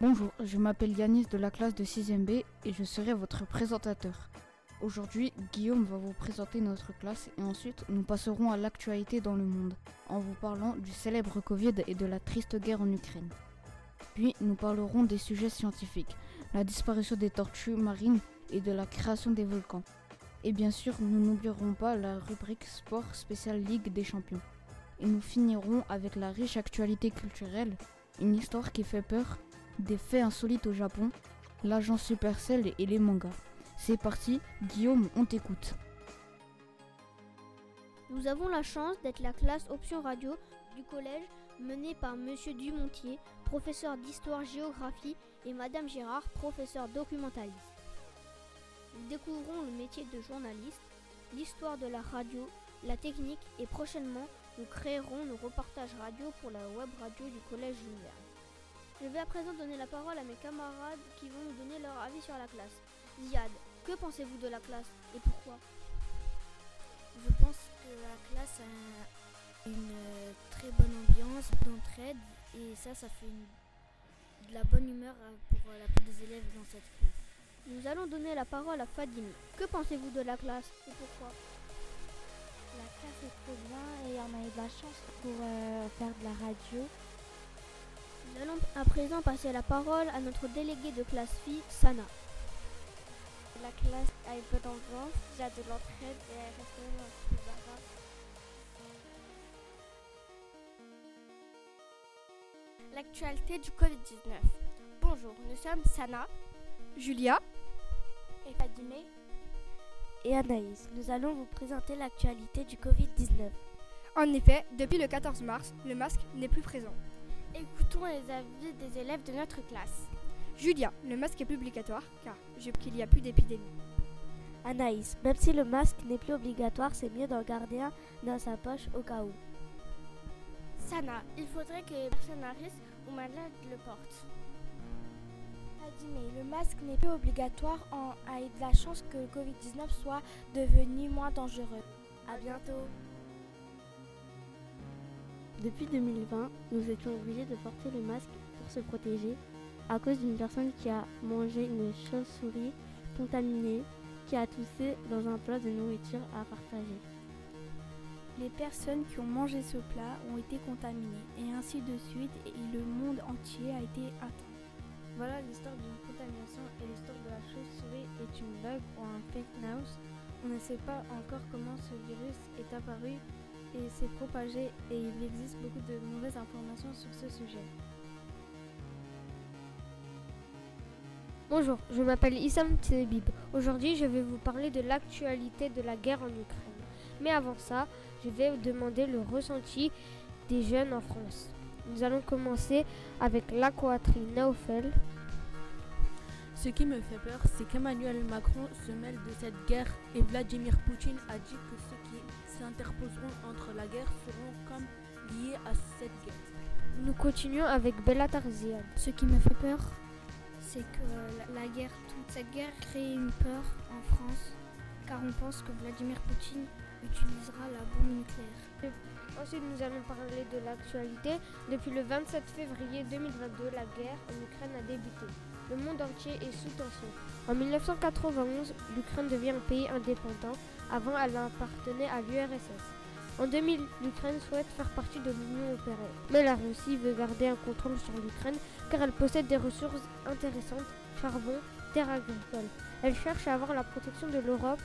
Bonjour, je m'appelle Yanis de la classe de 6e B et je serai votre présentateur. Aujourd'hui, Guillaume va vous présenter notre classe et ensuite nous passerons à l'actualité dans le monde en vous parlant du célèbre Covid et de la triste guerre en Ukraine. Puis nous parlerons des sujets scientifiques, la disparition des tortues marines et de la création des volcans. Et bien sûr, nous n'oublierons pas la rubrique sport spéciale Ligue des Champions. Et nous finirons avec la riche actualité culturelle, une histoire qui fait peur, des faits insolites au Japon, l'agence Supercell et les mangas. C'est parti, Guillaume, on t'écoute. Nous avons la chance d'être la classe option radio du collège menée par Monsieur Dumontier, professeur d'histoire-géographie, et Madame Gérard, professeur documentaliste. Nous découvrons le métier de journaliste, l'histoire de la radio, la technique et prochainement nous créerons nos reportages radio pour la web radio du collège Jules Je vais à présent donner la parole à mes camarades qui vont nous donner leur avis sur la classe. Ziad, que pensez-vous de la classe et pourquoi? Je pense que la classe a une très bonne ambiance d'entraide et ça, ça fait de la bonne humeur pour la part des élèves dans cette classe. Nous allons donner la parole à Fadimi. Que pensez-vous de la classe et pourquoi? La classe est très bien et on a eu de la chance pour euh, faire de la radio. Nous allons à présent passer la parole à notre déléguée de classe fille, Sana. La classe a une bonne ambiance, il y a de l'entraide et elle reste même un petit peu bavarde. L'actualité du Covid-19. Bonjour, nous sommes Sana, Julia et Fadimé et Anaïs. Nous allons vous présenter l'actualité du Covid-19. En effet, depuis le 14 mars, le masque n'est plus présent. Écoutons les avis des élèves de notre classe. Julia, le masque est plus obligatoire car qu'il n'y a plus d'épidémie. Anaïs, même si le masque n'est plus obligatoire, c'est mieux d'en garder un dans sa poche au cas où. Sana, il faudrait que les personnes à risque ou malades le portent. Mais le masque n'est plus obligatoire. On a eu de la chance que le Covid-19 soit devenu moins dangereux. À bientôt. Depuis 2020, nous étions obligés de porter le masque pour se protéger à cause d'une personne qui a mangé une chauve-souris contaminée qui a toussé dans un plat de nourriture à partager. Les personnes qui ont mangé ce plat ont été contaminées et ainsi de suite et le monde entier a été atteint. Voilà l'histoire d'une contamination et l'histoire de la chauve-souris est une blague ou un fake news. On ne sait pas encore comment ce virus est apparu et s'est propagé et il existe beaucoup de mauvaises informations sur ce sujet. Bonjour, je m'appelle Issam Tsebib. Aujourd'hui, je vais vous parler de l'actualité de la guerre en Ukraine. Mais avant ça, je vais vous demander le ressenti des jeunes en France. Nous allons commencer avec l'aquatrie Naufel. Ce qui me fait peur, c'est qu'Emmanuel Macron se mêle de cette guerre et Vladimir Poutine a dit que qui s'interposeront entre la guerre seront comme liés à cette guerre. Nous continuons avec Bella Tarzian. Ce qui me fait peur, c'est que la, guerre, toute cette guerre crée une peur en France, car on pense que Vladimir Poutine utilisera la bombe nucléaire. Ensuite, nous allons parler de l'actualité. Depuis le 27 février 2022, la guerre en Ukraine a débuté. Le monde entier est sous tension. En 1991, l'Ukraine devient un pays indépendant. Avant, elle appartenait à l'URSS. En 2000, l'Ukraine souhaite faire partie de l'Union européenne. Mais la Russie veut garder un contrôle sur l'Ukraine car elle possède des ressources intéressantes, charbon, terres agricoles. Elle cherche à avoir la protection de l'Europe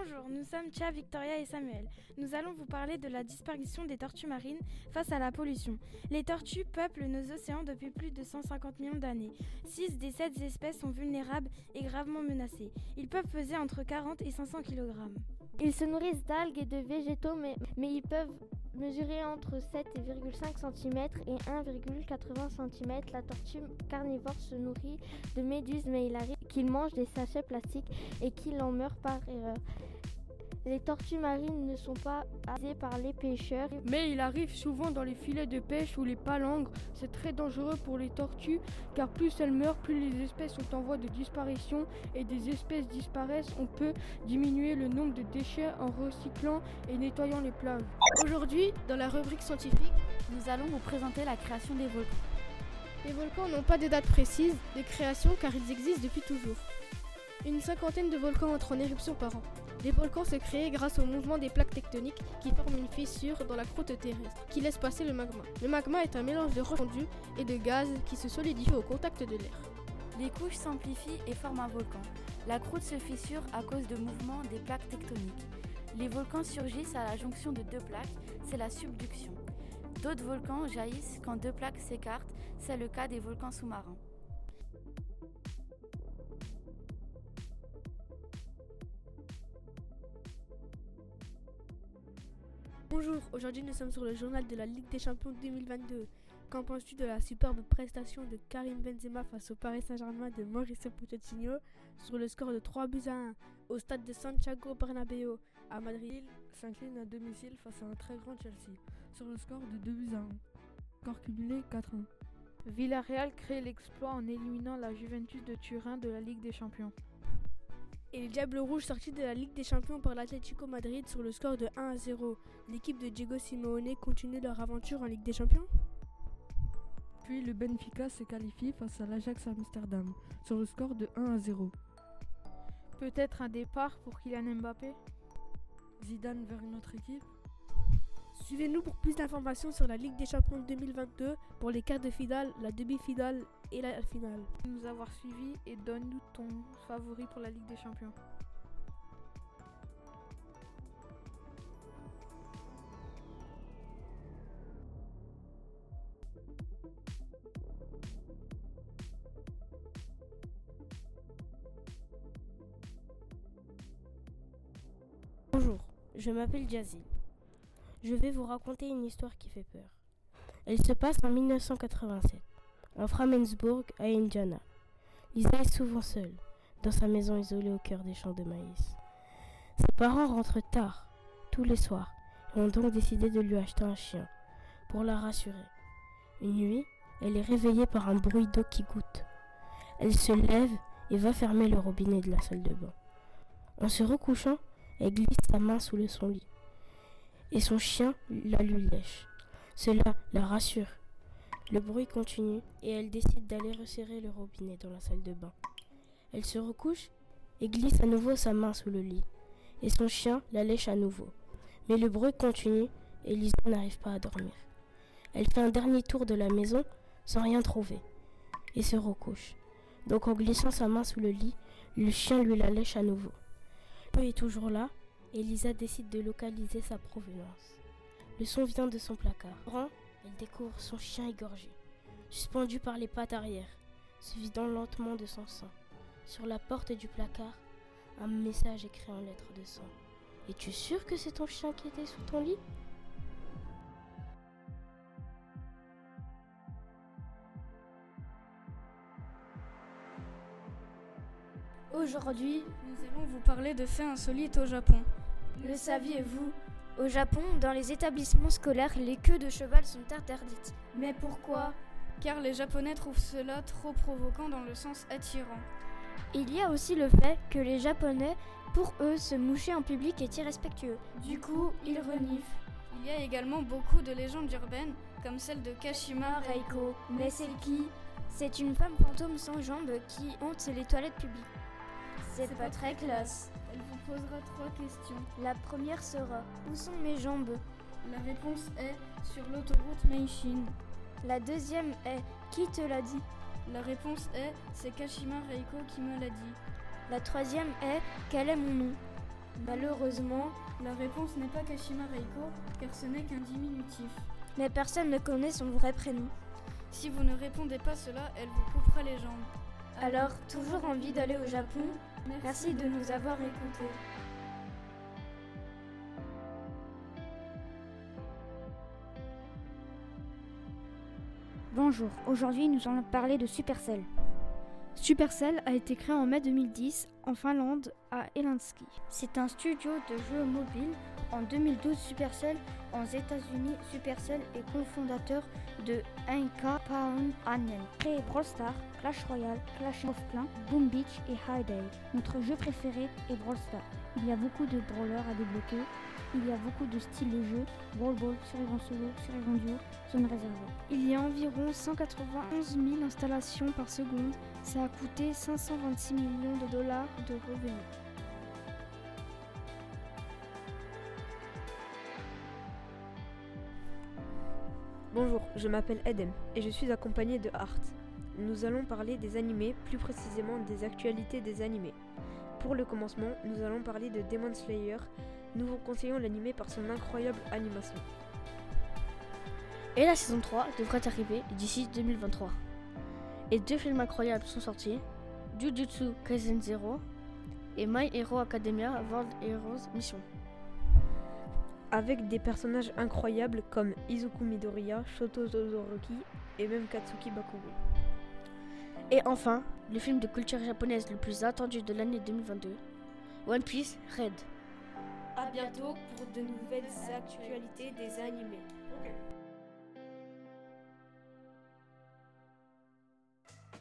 Bonjour, nous sommes Tia, Victoria et Samuel. Nous allons vous parler de la disparition des tortues marines face à la pollution. Les tortues peuplent nos océans depuis plus de 150 millions d'années. 6 des 7 espèces sont vulnérables et gravement menacées. Ils peuvent peser entre 40 et 500 kg. Ils se nourrissent d'algues et de végétaux, mais, mais ils peuvent mesurer entre 7,5 cm et 1,80 cm. La tortue carnivore se nourrit de méduses, mais il arrive qu'il mange des sachets plastiques et qu'il en meurt par erreur. Les tortues marines ne sont pas hasées par les pêcheurs. Mais il arrive souvent dans les filets de pêche ou les palangres. C'est très dangereux pour les tortues car plus elles meurent, plus les espèces sont en voie de disparition et des espèces disparaissent. On peut diminuer le nombre de déchets en recyclant et nettoyant les plages. Aujourd'hui, dans la rubrique scientifique, nous allons vous présenter la création des volcans. Les volcans n'ont pas de date précise de création car ils existent depuis toujours. Une cinquantaine de volcans entrent en éruption par an. Les volcans se créent grâce au mouvement des plaques tectoniques qui forment une fissure dans la croûte terrestre qui laisse passer le magma. Le magma est un mélange de roches fondues et de gaz qui se solidifie au contact de l'air. Les couches s'amplifient et forment un volcan. La croûte se fissure à cause de mouvements des plaques tectoniques. Les volcans surgissent à la jonction de deux plaques, c'est la subduction. D'autres volcans jaillissent quand deux plaques s'écartent, c'est le cas des volcans sous-marins. Bonjour, aujourd'hui nous sommes sur le journal de la Ligue des Champions 2022. Qu'en penses-tu de la superbe prestation de Karim Benzema face au Paris Saint-Germain de Mauricio Pochettino sur le score de 3 buts à 1 au stade de Santiago Bernabéu à Madrid? S'incline à domicile face à un très grand Chelsea sur le score de 2 buts à 1. Score cumulé 4-1. Villarreal crée l'exploit en éliminant la Juventus de Turin de la Ligue des Champions. Et les Diables Rouges sortis de la Ligue des Champions par l'Atlético Madrid sur le score de 1 à 0. L'équipe de Diego Simeone continue leur aventure en Ligue des Champions? Puis le Benfica se qualifie face à l'Ajax Amsterdam sur le score de 1 à 0. Peut-être un départ pour Kylian Mbappé? Zidane vers une autre équipe? Suivez-nous pour plus d'informations sur la Ligue des Champions 2022 pour les quarts de finale, la demi-finale et la finale. Nous avoir suivis et donne-nous ton favori pour la Ligue des Champions. Bonjour, je m'appelle Jazzy. Je vais vous raconter une histoire qui fait peur. Elle se passe en 1987, en Framensburg, à Indiana. Lisa est souvent seule, dans sa maison isolée au cœur des champs de maïs. Ses parents rentrent tard, tous les soirs, et ont donc décidé de lui acheter un chien, pour la rassurer. Une nuit, elle est réveillée par un bruit d'eau qui goutte. Elle se lève et va fermer le robinet de la salle de bain. En se recouchant, elle glisse sa main sous le son lit et son chien la lui lèche. Cela la rassure. Le bruit continue et elle décide d'aller resserrer le robinet dans la salle de bain. Elle se recouche et glisse à nouveau sa main sous le lit. Et son chien la lèche à nouveau. Mais le bruit continue et Lisa n'arrive pas à dormir. Elle fait un dernier tour de la maison sans rien trouver et se recouche. Donc en glissant sa main sous le lit, le chien lui la lèche à nouveau. Le est toujours là Elisa décide de localiser sa provenance. Le son vient de son placard. Elle découvre son chien égorgé, suspendu par les pattes arrière, se vidant lentement de son sang. Sur la porte du placard, un message écrit en lettres de sang. Es-tu sûr que c'est ton chien qui était sous ton lit? Aujourd'hui, nous allons vous parler de faits insolites au Japon. Le saviez-vous? Au Japon, dans les établissements scolaires, les queues de cheval sont interdites. Mais pourquoi? Car les Japonais trouvent cela trop provoquant dans le sens attirant. Il y a aussi le fait que les Japonais, pour eux, se moucher en public est irrespectueux. Du coup, ils reniflent. Il y a également beaucoup de légendes urbaines, comme celle de Kashima Reiko. Mais c'est qui? C'est une femme fantôme sans jambes qui hante les toilettes publiques. C'est pas très classe. Elle vous posera trois questions. La première sera Où sont mes jambes? La réponse est Sur l'autoroute Meishin. La deuxième est Qui te l'a dit? La réponse est C'est Kashima Reiko qui me l'a dit. La troisième est Quel est mon nom? Malheureusement, la réponse n'est pas Kashima Reiko car ce n'est qu'un diminutif. Mais personne ne connaît son vrai prénom. Si vous ne répondez pas cela, elle vous coupera les jambes. Alors, toujours envie d'aller au Japon Merci de nous avoir écoutés. Bonjour, aujourd'hui nous allons parler de Supercell. Supercell a été créé en mai 2010 en Finlande, à Helsinki. C'est un studio de jeux mobiles. En 2012, Supercell, aux États-Unis, Supercell est cofondateur de 1K Pound Annel. Créé Brawl Stars, Clash Royale, Clash of Clans, Boom Beach et High Day. Notre jeu préféré est Brawl Stars. Il y a beaucoup de brawlers à débloquer. Il y a beaucoup de styles de jeu, Brawl Ball, survivant solo, survivant duo, zone réservée. Il y a environ 191 000 installations par seconde. Ça a coûté 526 millions de dollars de revenus. Bonjour, je m'appelle Edem et je suis accompagné de Art. Nous allons parler des animés, plus précisément des actualités des animés. Pour le commencement, nous allons parler de Demon Slayer. Nous vous conseillons l'animé par son incroyable animation. Et la saison 3 devrait arriver d'ici 2023. Et deux films incroyables sont sortis Jujutsu Kaisen Zero et My Hero Academia World Heroes Mission. Avec des personnages incroyables comme Izuku Midoriya, Shoto Todoroki et même Katsuki Bakugo. Et enfin, le film de culture japonaise le plus attendu de l'année 2022, One Piece Red. A bientôt pour de nouvelles actualités des animés.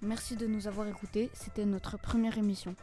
Merci de nous avoir écoutés, c'était notre première émission.